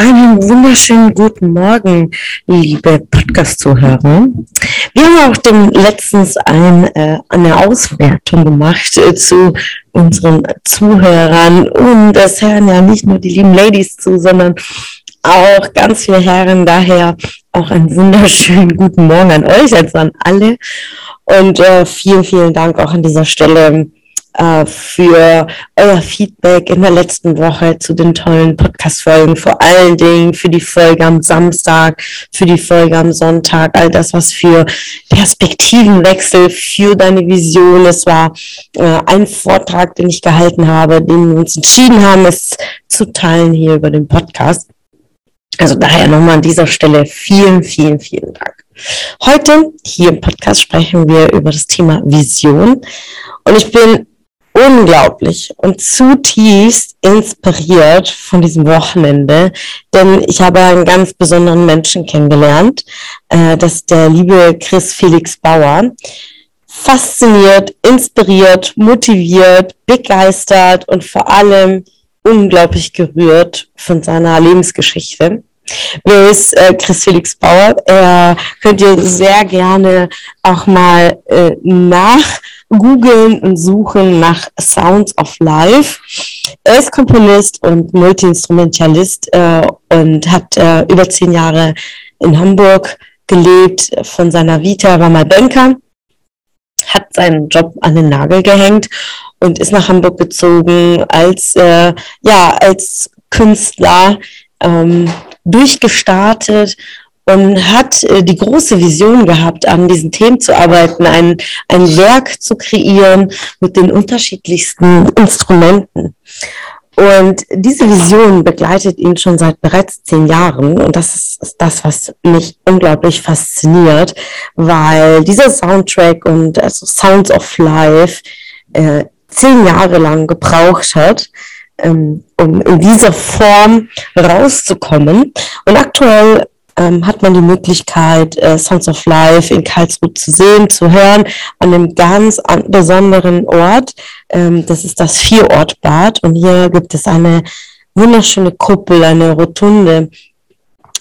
Einen wunderschönen guten Morgen, liebe Podcast-Zuhörer. Wir haben auch dem letztens ein, äh, eine Auswertung gemacht äh, zu unseren Zuhörern und das hören ja nicht nur die lieben Ladies zu, sondern auch ganz viele Herren. Daher auch einen wunderschönen guten Morgen an euch, also an alle. Und äh, vielen, vielen Dank auch an dieser Stelle äh, für euer Feedback in der letzten Woche zu den tollen Podcast-Folgen, vor allen Dingen für die Folge am Samstag, für die Folge am Sonntag, all das, was für Perspektivenwechsel für deine Vision. Es war äh, ein Vortrag, den ich gehalten habe, den wir uns entschieden haben, es zu teilen hier über den Podcast. Also daher nochmal an dieser Stelle vielen, vielen, vielen Dank. Heute hier im Podcast sprechen wir über das Thema Vision. Und ich bin unglaublich und zutiefst inspiriert von diesem Wochenende, denn ich habe einen ganz besonderen Menschen kennengelernt, äh, das ist der liebe Chris Felix Bauer. Fasziniert, inspiriert, motiviert, begeistert und vor allem unglaublich gerührt von seiner Lebensgeschichte. Wer ist äh, Chris Felix Bauer? Er könnt ihr sehr gerne auch mal äh, nach und suchen nach Sounds of Life. Er ist Komponist und Multiinstrumentalist äh, und hat äh, über zehn Jahre in Hamburg gelebt. Von seiner Vita war mal Banker, hat seinen Job an den Nagel gehängt und ist nach Hamburg gezogen als äh, ja als Künstler ähm, durchgestartet und hat äh, die große Vision gehabt, an diesen Themen zu arbeiten, ein, ein Werk zu kreieren mit den unterschiedlichsten Instrumenten. Und diese Vision begleitet ihn schon seit bereits zehn Jahren. Und das ist das, was mich unglaublich fasziniert, weil dieser Soundtrack und also Sounds of Life äh, zehn Jahre lang gebraucht hat, ähm, um in dieser Form rauszukommen. Und aktuell ähm, hat man die Möglichkeit, äh, Sounds of Life in Karlsruhe zu sehen, zu hören, an einem ganz besonderen Ort. Ähm, das ist das Vierortbad und hier gibt es eine wunderschöne Kuppel, eine Rotunde,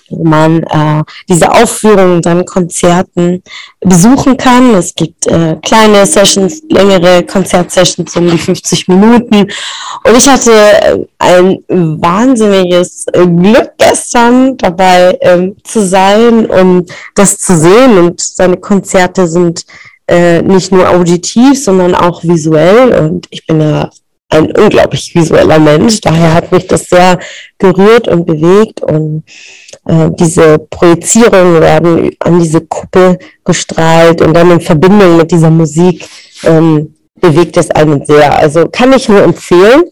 wo man äh, diese Aufführungen dann Konzerten besuchen kann. Es gibt äh, kleine Sessions, längere Konzertsessions um die 50 Minuten. Und ich hatte äh, ein wahnsinniges Glück gestern dabei ähm, zu sein und das zu sehen. Und seine Konzerte sind äh, nicht nur auditiv, sondern auch visuell. Und ich bin ja ein unglaublich visueller Mensch. Daher hat mich das sehr gerührt und bewegt und äh, diese Projizierungen werden an diese Kuppel gestrahlt und dann in Verbindung mit dieser Musik ähm, bewegt es einen sehr. Also kann ich nur empfehlen,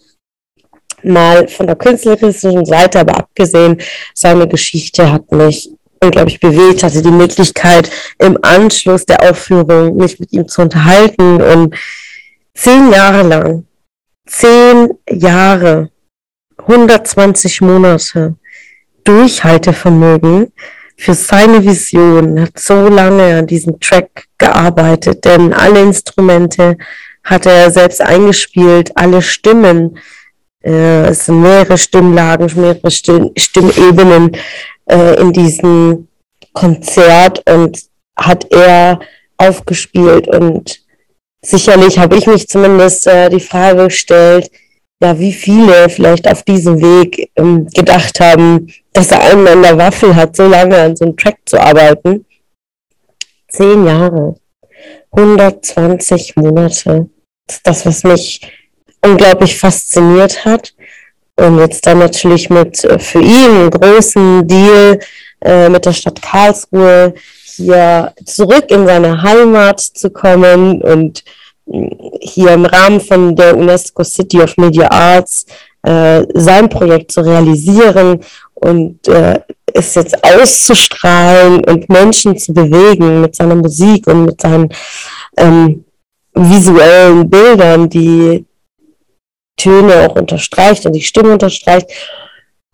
mal von der künstlerischen Seite, aber abgesehen, seine Geschichte hat mich unglaublich bewegt, hatte die Möglichkeit im Anschluss der Aufführung mich mit ihm zu unterhalten und zehn Jahre lang zehn Jahre, 120 Monate Durchhaltevermögen für seine Vision, hat so lange an diesem Track gearbeitet, denn alle Instrumente hat er selbst eingespielt, alle Stimmen, äh, es sind mehrere Stimmlagen, mehrere Stimm Stimmebenen äh, in diesem Konzert und hat er aufgespielt und sicherlich habe ich mich zumindest äh, die Frage gestellt, ja, wie viele vielleicht auf diesem Weg ähm, gedacht haben, dass er einen an der Waffel hat, so lange an so einem Track zu arbeiten. Zehn Jahre, 120 Monate. Das ist das, was mich unglaublich fasziniert hat. Und jetzt dann natürlich mit äh, für ihn einen großen Deal äh, mit der Stadt Karlsruhe hier zurück in seine Heimat zu kommen und äh, hier im Rahmen von der UNESCO City of Media Arts äh, sein Projekt zu realisieren und äh, es jetzt auszustrahlen und Menschen zu bewegen mit seiner Musik und mit seinen ähm, visuellen Bildern, die Töne auch unterstreicht und die Stimme unterstreicht.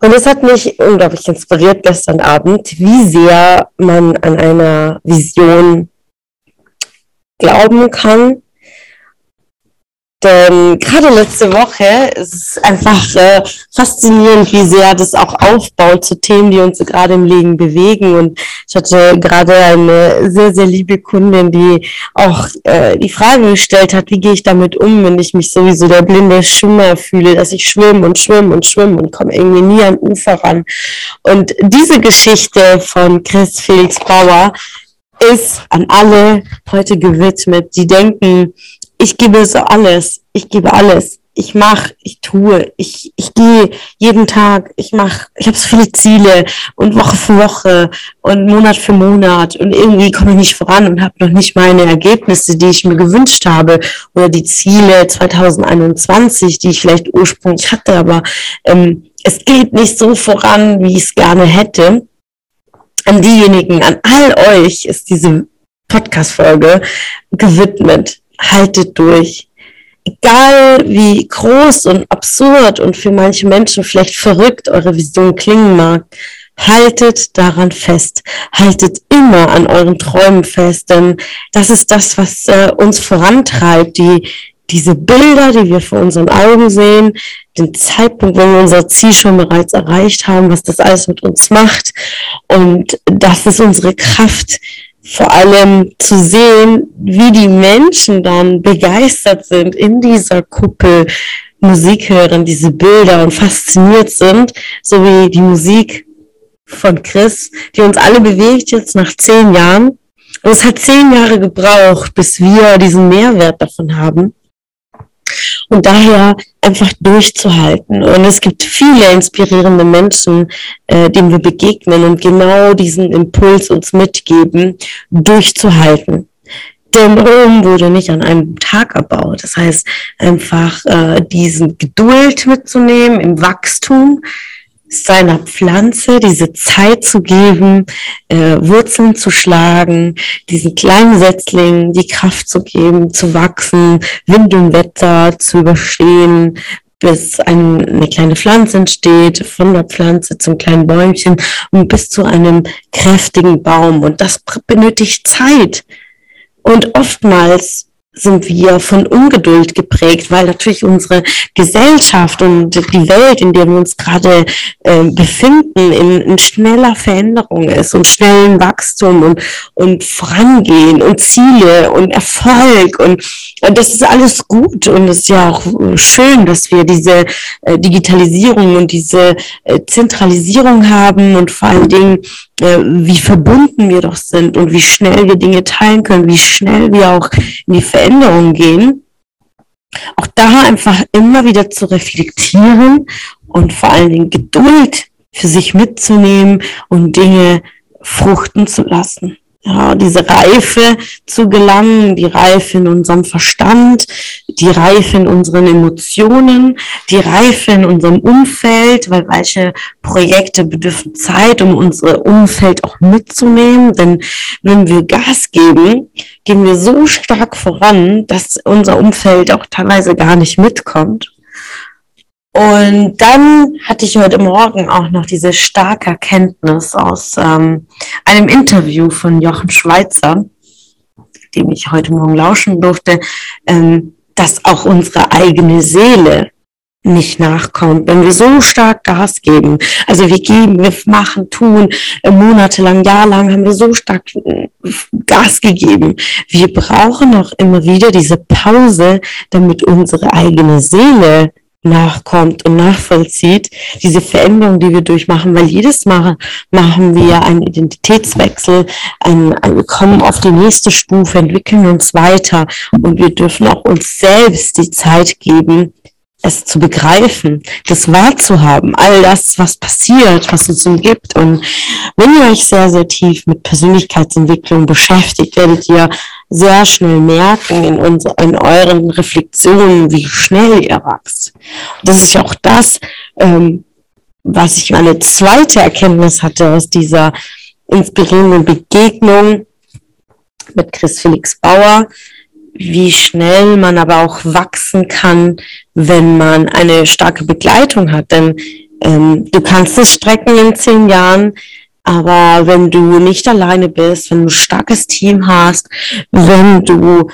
Und es hat mich unglaublich inspiriert gestern Abend, wie sehr man an einer Vision glauben kann denn gerade letzte Woche ist es einfach äh, faszinierend, wie sehr das auch aufbaut zu Themen, die uns gerade im Leben bewegen. Und ich hatte gerade eine sehr, sehr liebe Kundin, die auch äh, die Frage gestellt hat, wie gehe ich damit um, wenn ich mich sowieso der blinde Schwimmer fühle, dass ich schwimme und schwimme und schwimme und komme irgendwie nie an Ufer ran. Und diese Geschichte von Chris Felix Bauer ist an alle heute gewidmet, die denken, ich gebe so alles, ich gebe alles. Ich mache, ich tue, ich, ich gehe jeden Tag, ich mache, ich habe so viele Ziele und Woche für Woche und Monat für Monat. Und irgendwie komme ich nicht voran und habe noch nicht meine Ergebnisse, die ich mir gewünscht habe oder die Ziele 2021, die ich vielleicht ursprünglich hatte, aber ähm, es geht nicht so voran, wie ich es gerne hätte. An diejenigen, an all euch ist diese Podcast-Folge gewidmet haltet durch. Egal wie groß und absurd und für manche Menschen vielleicht verrückt eure Vision klingen mag, haltet daran fest. Haltet immer an euren Träumen fest, denn das ist das, was äh, uns vorantreibt. Die, diese Bilder, die wir vor unseren Augen sehen, den Zeitpunkt, wenn wir unser Ziel schon bereits erreicht haben, was das alles mit uns macht. Und das ist unsere Kraft, vor allem zu sehen, wie die Menschen dann begeistert sind in dieser Kuppel Musik hören, diese Bilder und fasziniert sind, so wie die Musik von Chris, die uns alle bewegt jetzt nach zehn Jahren. Und es hat zehn Jahre gebraucht, bis wir diesen Mehrwert davon haben. Und daher einfach durchzuhalten. Und es gibt viele inspirierende Menschen, äh, denen wir begegnen und genau diesen Impuls uns mitgeben, durchzuhalten. Denn Rom wurde nicht an einem Tag erbaut. Das heißt, einfach äh, diesen Geduld mitzunehmen im Wachstum, seiner Pflanze diese Zeit zu geben, äh, Wurzeln zu schlagen, diesen kleinen Setzlingen die Kraft zu geben, zu wachsen, Wind und Wetter zu überstehen, bis ein, eine kleine Pflanze entsteht, von der Pflanze zum kleinen Bäumchen und bis zu einem kräftigen Baum. Und das benötigt Zeit. Und oftmals sind wir von Ungeduld geprägt, weil natürlich unsere Gesellschaft und die Welt, in der wir uns gerade äh, befinden, in, in, schneller Veränderung ist und schnellen Wachstum und, und Vorangehen und Ziele und Erfolg und, und das ist alles gut und es ist ja auch schön, dass wir diese äh, Digitalisierung und diese äh, Zentralisierung haben und vor allen Dingen äh, wie verbunden wir doch sind und wie schnell wir Dinge teilen können, wie schnell wir auch in die Veränderung gehen. Auch da einfach immer wieder zu reflektieren und vor allen Dingen Geduld für sich mitzunehmen und Dinge fruchten zu lassen ja, diese Reife zu gelangen, die Reife in unserem Verstand, die Reife in unseren Emotionen, die Reife in unserem Umfeld, weil welche Projekte bedürfen Zeit, um unser Umfeld auch mitzunehmen. Denn wenn wir Gas geben, gehen wir so stark voran, dass unser Umfeld auch teilweise gar nicht mitkommt. Und dann hatte ich heute Morgen auch noch diese starke Erkenntnis aus ähm, einem Interview von Jochen Schweizer, dem ich heute Morgen lauschen durfte, ähm, dass auch unsere eigene Seele nicht nachkommt, wenn wir so stark Gas geben. Also wir geben, wir machen, tun, äh, monatelang, jahrelang haben wir so stark äh, Gas gegeben. Wir brauchen auch immer wieder diese Pause, damit unsere eigene Seele nachkommt und nachvollzieht, diese Veränderung, die wir durchmachen, weil jedes Mal machen wir einen Identitätswechsel, ein, wir kommen auf die nächste Stufe, entwickeln uns weiter und wir dürfen auch uns selbst die Zeit geben, es zu begreifen, das wahrzuhaben, all das, was passiert, was uns umgibt. Und wenn ihr euch sehr, sehr tief mit Persönlichkeitsentwicklung beschäftigt, werdet ihr sehr schnell merken in, unser, in euren Reflexionen, wie schnell ihr wächst. Das ist ja auch das, ähm, was ich meine zweite Erkenntnis hatte aus dieser inspirierenden Begegnung mit Chris Felix Bauer, wie schnell man aber auch wachsen kann, wenn man eine starke Begleitung hat. Denn ähm, du kannst es strecken in zehn Jahren, aber wenn du nicht alleine bist, wenn du ein starkes Team hast, wenn du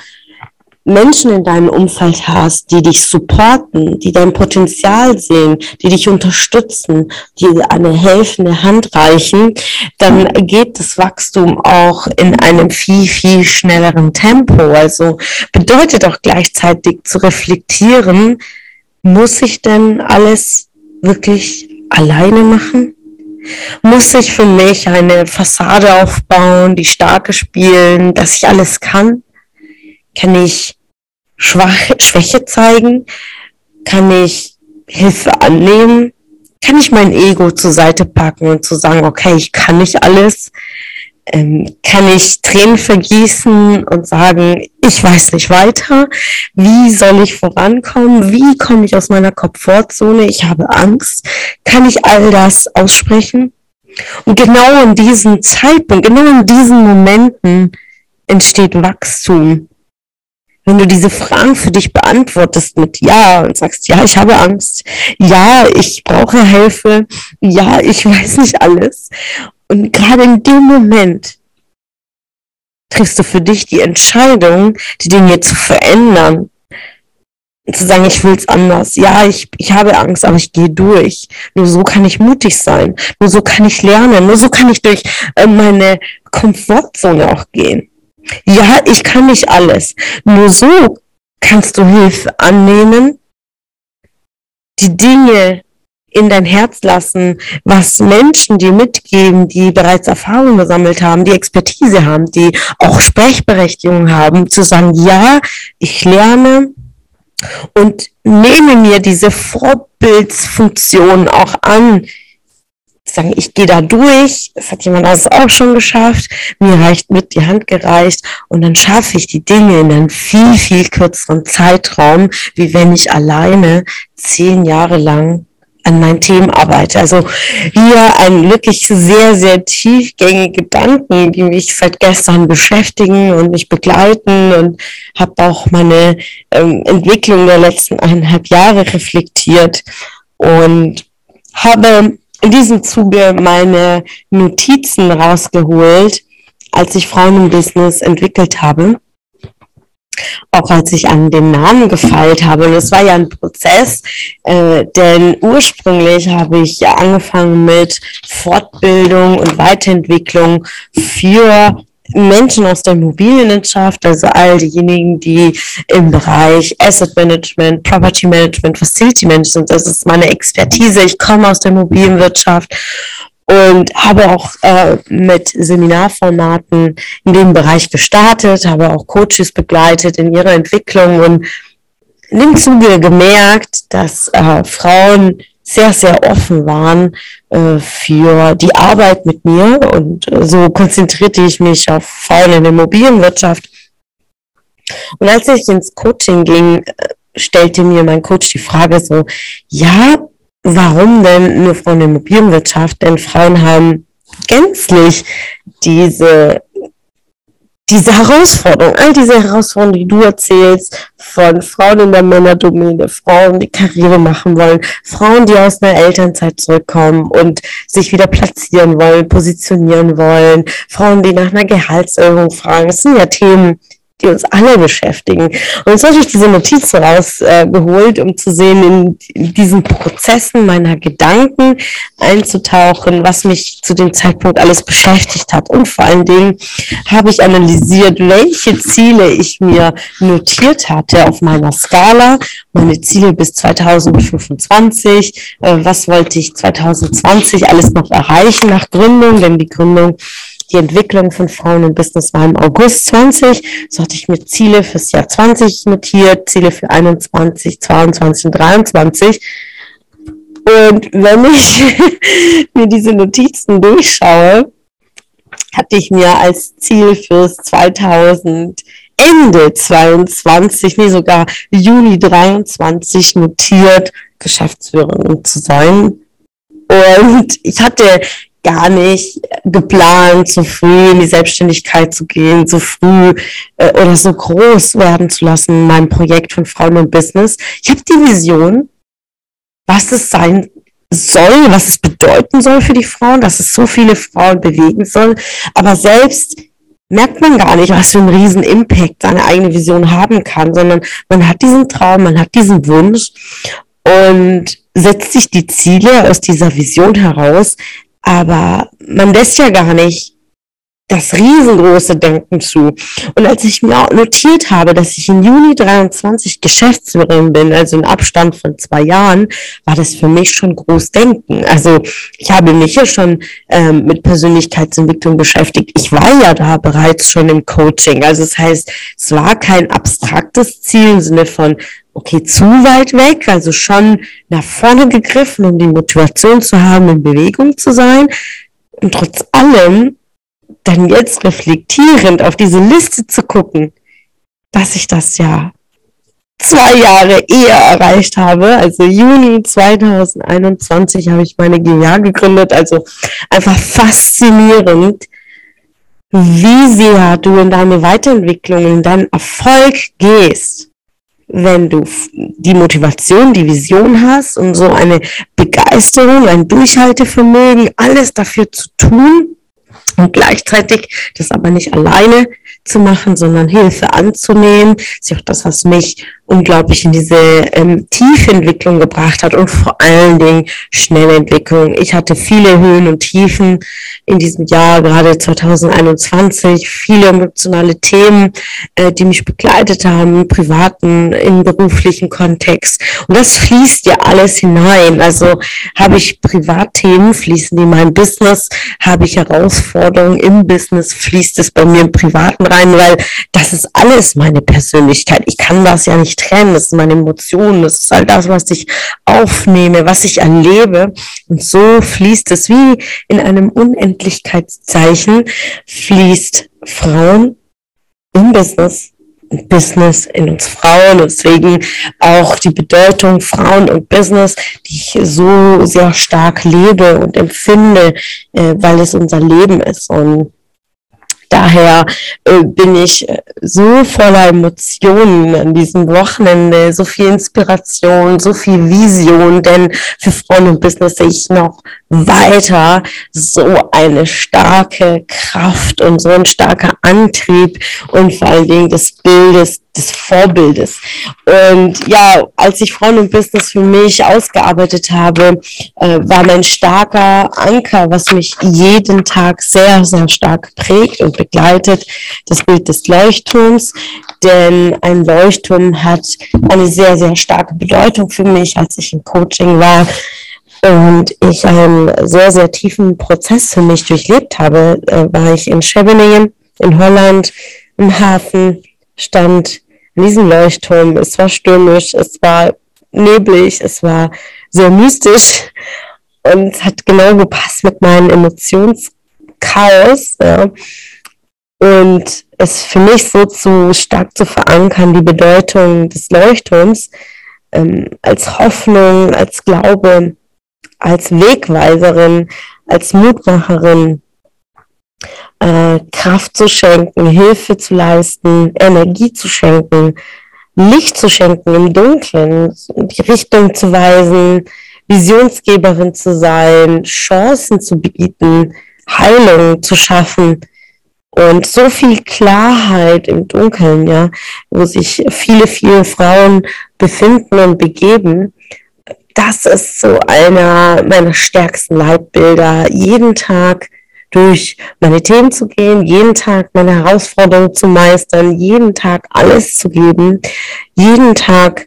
Menschen in deinem Umfeld hast, die dich supporten, die dein Potenzial sehen, die dich unterstützen, die eine helfende Hand reichen, dann geht das Wachstum auch in einem viel, viel schnelleren Tempo. Also bedeutet auch gleichzeitig zu reflektieren, muss ich denn alles wirklich alleine machen? Muss ich für mich eine Fassade aufbauen, die starke spielen, dass ich alles kann? Kann ich Schwach, Schwäche zeigen? Kann ich Hilfe annehmen? Kann ich mein Ego zur Seite packen und zu sagen, okay, ich kann nicht alles? Ähm, kann ich Tränen vergießen und sagen, ich weiß nicht weiter? Wie soll ich vorankommen? Wie komme ich aus meiner Komfortzone? Ich habe Angst. Kann ich all das aussprechen? Und genau in diesem Zeitpunkt, genau in diesen Momenten entsteht Wachstum wenn du diese Fragen für dich beantwortest mit Ja und sagst, ja, ich habe Angst, ja, ich brauche Hilfe, ja, ich weiß nicht alles. Und gerade in dem Moment triffst du für dich die Entscheidung, die Dinge zu verändern. Zu sagen, ich will es anders. Ja, ich, ich habe Angst, aber ich gehe durch. Nur so kann ich mutig sein. Nur so kann ich lernen. Nur so kann ich durch äh, meine Komfortzone auch gehen. Ja, ich kann nicht alles. Nur so kannst du Hilfe annehmen, die Dinge in dein Herz lassen, was Menschen dir mitgeben, die bereits Erfahrung gesammelt haben, die Expertise haben, die auch Sprechberechtigung haben, zu sagen, ja, ich lerne und nehme mir diese Vorbildsfunktion auch an, sagen, ich gehe da durch, das hat jemand anderes auch schon geschafft, mir reicht mit die Hand gereicht. Und dann schaffe ich die Dinge in einem viel, viel kürzeren Zeitraum, wie wenn ich alleine zehn Jahre lang an meinen Themen arbeite. Also hier ein wirklich sehr, sehr tiefgängige Gedanken, die mich seit gestern beschäftigen und mich begleiten und habe auch meine ähm, Entwicklung der letzten eineinhalb Jahre reflektiert und habe in diesem Zuge meine Notizen rausgeholt, als ich Frauen im Business entwickelt habe. Auch als ich an den Namen gefeilt habe. Und es war ja ein Prozess, äh, denn ursprünglich habe ich ja angefangen mit Fortbildung und Weiterentwicklung für Menschen aus der Immobilienwirtschaft, also all diejenigen, die im Bereich Asset Management, Property Management, Facility Management, das ist meine Expertise. Ich komme aus der Immobilienwirtschaft und habe auch äh, mit Seminarformaten in dem Bereich gestartet, habe auch Coaches begleitet in ihrer Entwicklung und in dem Zuge gemerkt, dass äh, Frauen sehr, sehr offen waren äh, für die Arbeit mit mir. Und äh, so konzentrierte ich mich auf Frauen in der Immobilienwirtschaft. Und als ich ins Coaching ging, äh, stellte mir mein Coach die Frage so, ja, warum denn nur Frauen in der Immobilienwirtschaft? Denn Frauen haben gänzlich diese diese Herausforderung, all diese Herausforderungen, die du erzählst, von Frauen in der Männerdomäne, Frauen, die Karriere machen wollen, Frauen, die aus einer Elternzeit zurückkommen und sich wieder platzieren wollen, positionieren wollen, Frauen, die nach einer Gehaltserhöhung fragen. Das sind ja Themen, die uns alle beschäftigen. Und jetzt habe ich diese Notizen rausgeholt, äh, um zu sehen, in, in, diesen Prozessen meiner Gedanken einzutauchen, was mich zu dem Zeitpunkt alles beschäftigt hat. Und vor allen Dingen habe ich analysiert, welche Ziele ich mir notiert hatte auf meiner Skala, meine Ziele bis 2025, äh, was wollte ich 2020 alles noch erreichen nach Gründung, denn die Gründung die Entwicklung von Frauen im Business war im August 20. So hatte ich mir Ziele fürs Jahr 20 notiert, Ziele für 21, 22 und 23. Und wenn ich mir diese Notizen durchschaue, hatte ich mir als Ziel fürs 2000 Ende 22, nee sogar Juni 23 notiert, Geschäftsführerin zu sein. Und ich hatte gar nicht geplant, so früh in die Selbstständigkeit zu gehen, so früh äh, oder so groß werden zu lassen, mein Projekt von Frauen und Business. Ich habe die Vision, was es sein soll, was es bedeuten soll für die Frauen, dass es so viele Frauen bewegen soll. Aber selbst merkt man gar nicht, was für einen riesen Impact seine eigene Vision haben kann, sondern man hat diesen Traum, man hat diesen Wunsch und setzt sich die Ziele aus dieser Vision heraus, aber man lässt ja gar nicht das riesengroße Denken zu. Und als ich mir notiert habe, dass ich im Juni 23 Geschäftsführerin bin, also in Abstand von zwei Jahren, war das für mich schon groß Denken. Also ich habe mich ja schon ähm, mit Persönlichkeitsentwicklung beschäftigt. Ich war ja da bereits schon im Coaching. Also das heißt, es war kein abstraktes Ziel im Sinne von, okay, zu weit weg, also schon nach vorne gegriffen, um die Motivation zu haben, in Bewegung zu sein. Und trotz allem dann jetzt reflektierend auf diese Liste zu gucken, dass ich das ja zwei Jahre eher erreicht habe. Also Juni 2021 habe ich meine GmbH gegründet. Also einfach faszinierend, wie sehr du in deine Weiterentwicklung, in deinen Erfolg gehst, wenn du die Motivation, die Vision hast und so eine Begeisterung, ein Durchhaltevermögen, alles dafür zu tun, und gleichzeitig das aber nicht alleine zu machen, sondern Hilfe anzunehmen. Ist auch das, was mich unglaublich in diese ähm, Tiefentwicklung gebracht hat und vor allen Dingen Schnellentwicklung. Ich hatte viele Höhen und Tiefen in diesem Jahr, gerade 2021, viele emotionale Themen, äh, die mich begleitet haben, im privaten, im beruflichen Kontext. Und das fließt ja alles hinein. Also habe ich Privatthemen, fließen die in mein Business, habe ich Herausforderungen im Business, fließt es bei mir im Privaten rein, weil das ist alles meine Persönlichkeit. Ich kann das ja nicht trennen, das sind meine Emotionen, das ist all das, was ich aufnehme, was ich erlebe. Und so fließt es wie in einem Unendlichkeitszeichen, fließt Frauen im Business Business in uns Frauen. Deswegen auch die Bedeutung Frauen und Business, die ich so sehr stark lebe und empfinde, äh, weil es unser Leben ist. Und Daher äh, bin ich äh, so voller Emotionen an diesem Wochenende, so viel Inspiration, so viel Vision, denn für Frauen und Business sehe ich noch weiter so eine starke Kraft und so ein starker Antrieb und vor allen Dingen des Bildes, des Vorbildes. Und ja, als ich Frauen und Business für mich ausgearbeitet habe, äh, war mein starker Anker, was mich jeden Tag sehr, sehr stark prägt und begleitet, das Bild des Leuchtturms. Denn ein Leuchtturm hat eine sehr, sehr starke Bedeutung für mich, als ich im Coaching war und ich einen sehr, sehr tiefen Prozess für mich durchlebt habe, äh, war ich in Scheveningen in Holland im Hafen, stand in diesem Leuchtturm. Es war stürmisch, es war neblig, es war sehr mystisch und hat genau gepasst mit meinem Emotionschaos. Ja. Und es für mich so zu stark zu verankern, die Bedeutung des Leuchtturms ähm, als Hoffnung, als Glaube, als Wegweiserin, als Mutmacherin äh, Kraft zu schenken, Hilfe zu leisten, Energie zu schenken, Licht zu schenken im Dunkeln, die Richtung zu weisen, Visionsgeberin zu sein, Chancen zu bieten, Heilung zu schaffen. Und so viel Klarheit im Dunkeln, ja, wo sich viele, viele Frauen befinden und begeben das ist so einer meiner stärksten Leitbilder, jeden Tag durch meine Themen zu gehen, jeden Tag meine Herausforderungen zu meistern, jeden Tag alles zu geben, jeden Tag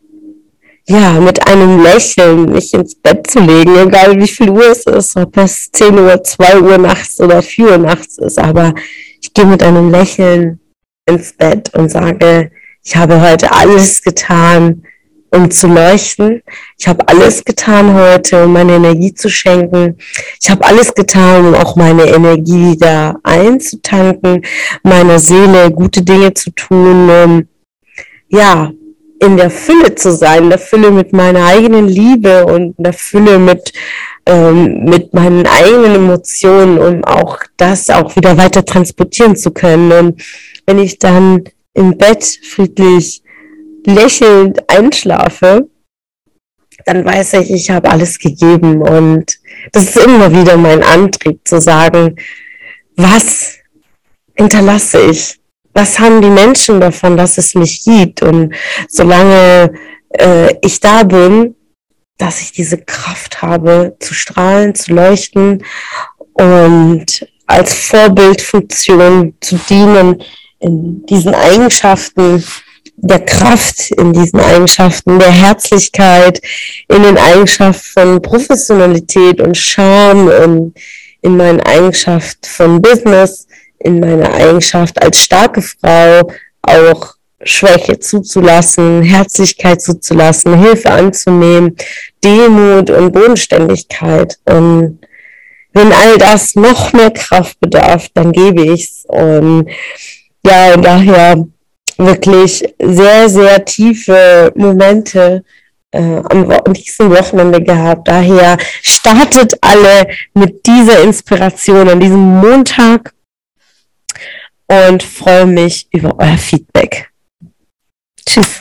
ja, mit einem Lächeln mich ins Bett zu legen, egal wie viel Uhr es ist, ob es 10 Uhr, 2 Uhr nachts oder 4 Uhr nachts ist, aber ich gehe mit einem Lächeln ins Bett und sage, ich habe heute alles getan, um zu leuchten. Ich habe alles getan heute, um meine Energie zu schenken. Ich habe alles getan, um auch meine Energie wieder einzutanken, meiner Seele gute Dinge zu tun, um ja, in der Fülle zu sein, in der Fülle mit meiner eigenen Liebe und in der Fülle mit ähm, mit meinen eigenen Emotionen, um auch das auch wieder weiter transportieren zu können. Und wenn ich dann im Bett friedlich lächelnd einschlafe, dann weiß ich, ich habe alles gegeben. Und das ist immer wieder mein Antrieb zu sagen, was hinterlasse ich? Was haben die Menschen davon, dass es mich gibt? Und solange äh, ich da bin, dass ich diese Kraft habe, zu strahlen, zu leuchten und als Vorbildfunktion zu dienen in diesen Eigenschaften der Kraft, in diesen Eigenschaften der Herzlichkeit, in den Eigenschaften von Professionalität und Charme, in, in meinen Eigenschaften von Business, in meiner Eigenschaft als starke Frau auch Schwäche zuzulassen, Herzlichkeit zuzulassen, Hilfe anzunehmen, Demut und Bodenständigkeit. Und wenn all das noch mehr Kraft bedarf, dann gebe ich's. Und ja, und daher wirklich sehr, sehr tiefe Momente äh, am diesem Wochenende gehabt. Daher startet alle mit dieser Inspiration an diesem Montag und freue mich über euer Feedback. Tschüss.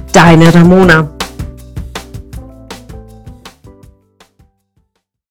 deine Ramona.